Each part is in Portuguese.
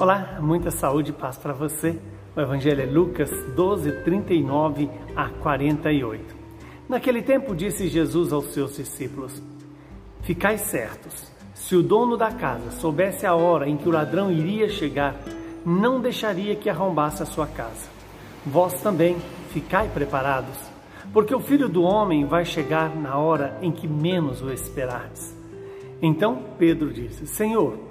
Olá, muita saúde e paz para você. O Evangelho é Lucas 12, 39 a 48. Naquele tempo disse Jesus aos seus discípulos: Ficai certos, se o dono da casa soubesse a hora em que o ladrão iria chegar, não deixaria que arrombasse a sua casa. Vós também ficai preparados, porque o filho do homem vai chegar na hora em que menos o esperardes. Então Pedro disse: Senhor,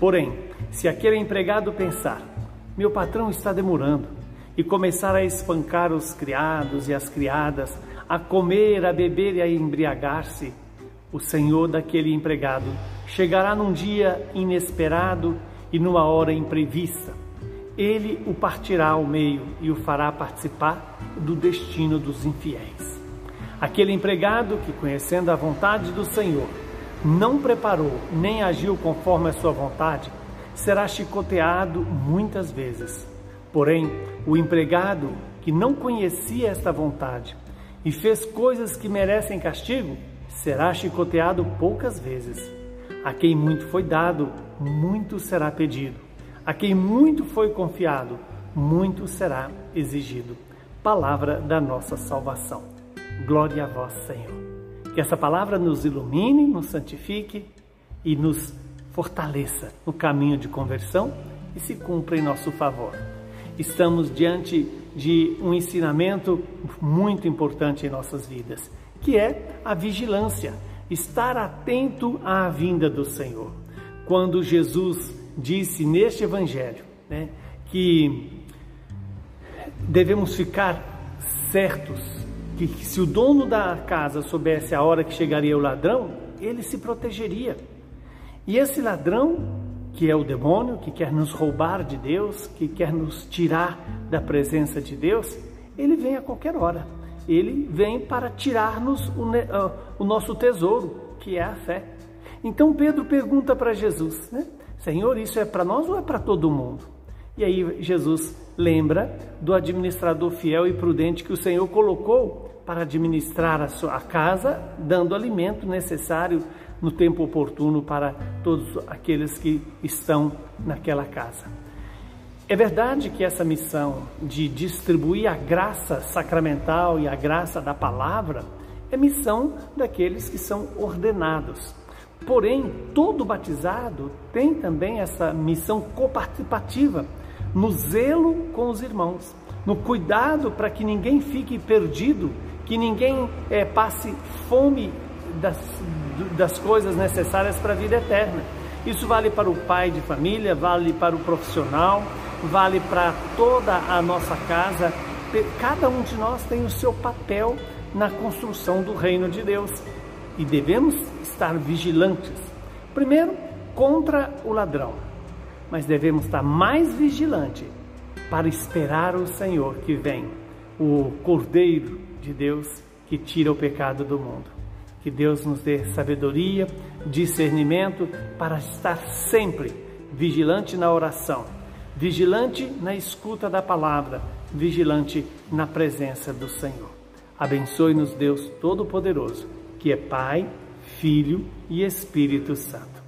Porém, se aquele empregado pensar, meu patrão está demorando, e começar a espancar os criados e as criadas, a comer, a beber e a embriagar-se, o senhor daquele empregado chegará num dia inesperado e numa hora imprevista. Ele o partirá ao meio e o fará participar do destino dos infiéis. Aquele empregado que, conhecendo a vontade do Senhor, não preparou nem agiu conforme a sua vontade, será chicoteado muitas vezes. Porém, o empregado que não conhecia esta vontade e fez coisas que merecem castigo, será chicoteado poucas vezes. A quem muito foi dado, muito será pedido. A quem muito foi confiado, muito será exigido. Palavra da nossa salvação. Glória a vós, Senhor. Que essa palavra nos ilumine, nos santifique e nos fortaleça no caminho de conversão e se cumpra em nosso favor. Estamos diante de um ensinamento muito importante em nossas vidas, que é a vigilância, estar atento à vinda do Senhor. Quando Jesus disse neste evangelho né, que devemos ficar certos que se o dono da casa soubesse a hora que chegaria o ladrão, ele se protegeria. E esse ladrão, que é o demônio, que quer nos roubar de Deus, que quer nos tirar da presença de Deus, ele vem a qualquer hora. Ele vem para tirar-nos o, uh, o, nosso tesouro, que é a fé. Então Pedro pergunta para Jesus, né? Senhor, isso é para nós ou é para todo mundo? E aí Jesus lembra do administrador fiel e prudente que o Senhor colocou para administrar a sua casa, dando alimento necessário no tempo oportuno para todos aqueles que estão naquela casa. É verdade que essa missão de distribuir a graça sacramental e a graça da palavra é missão daqueles que são ordenados. Porém, todo batizado tem também essa missão coparticipativa no zelo com os irmãos, no cuidado para que ninguém fique perdido, que ninguém é, passe fome das, das coisas necessárias para a vida eterna. Isso vale para o pai de família, vale para o profissional, vale para toda a nossa casa. Cada um de nós tem o seu papel na construção do reino de Deus e devemos estar vigilantes. Primeiro, contra o ladrão, mas devemos estar mais vigilantes para esperar o Senhor que vem, o Cordeiro de Deus que tira o pecado do mundo. Que Deus nos dê sabedoria, discernimento para estar sempre vigilante na oração, vigilante na escuta da palavra, vigilante na presença do Senhor. Abençoe-nos Deus Todo-Poderoso, que é Pai, Filho e Espírito Santo.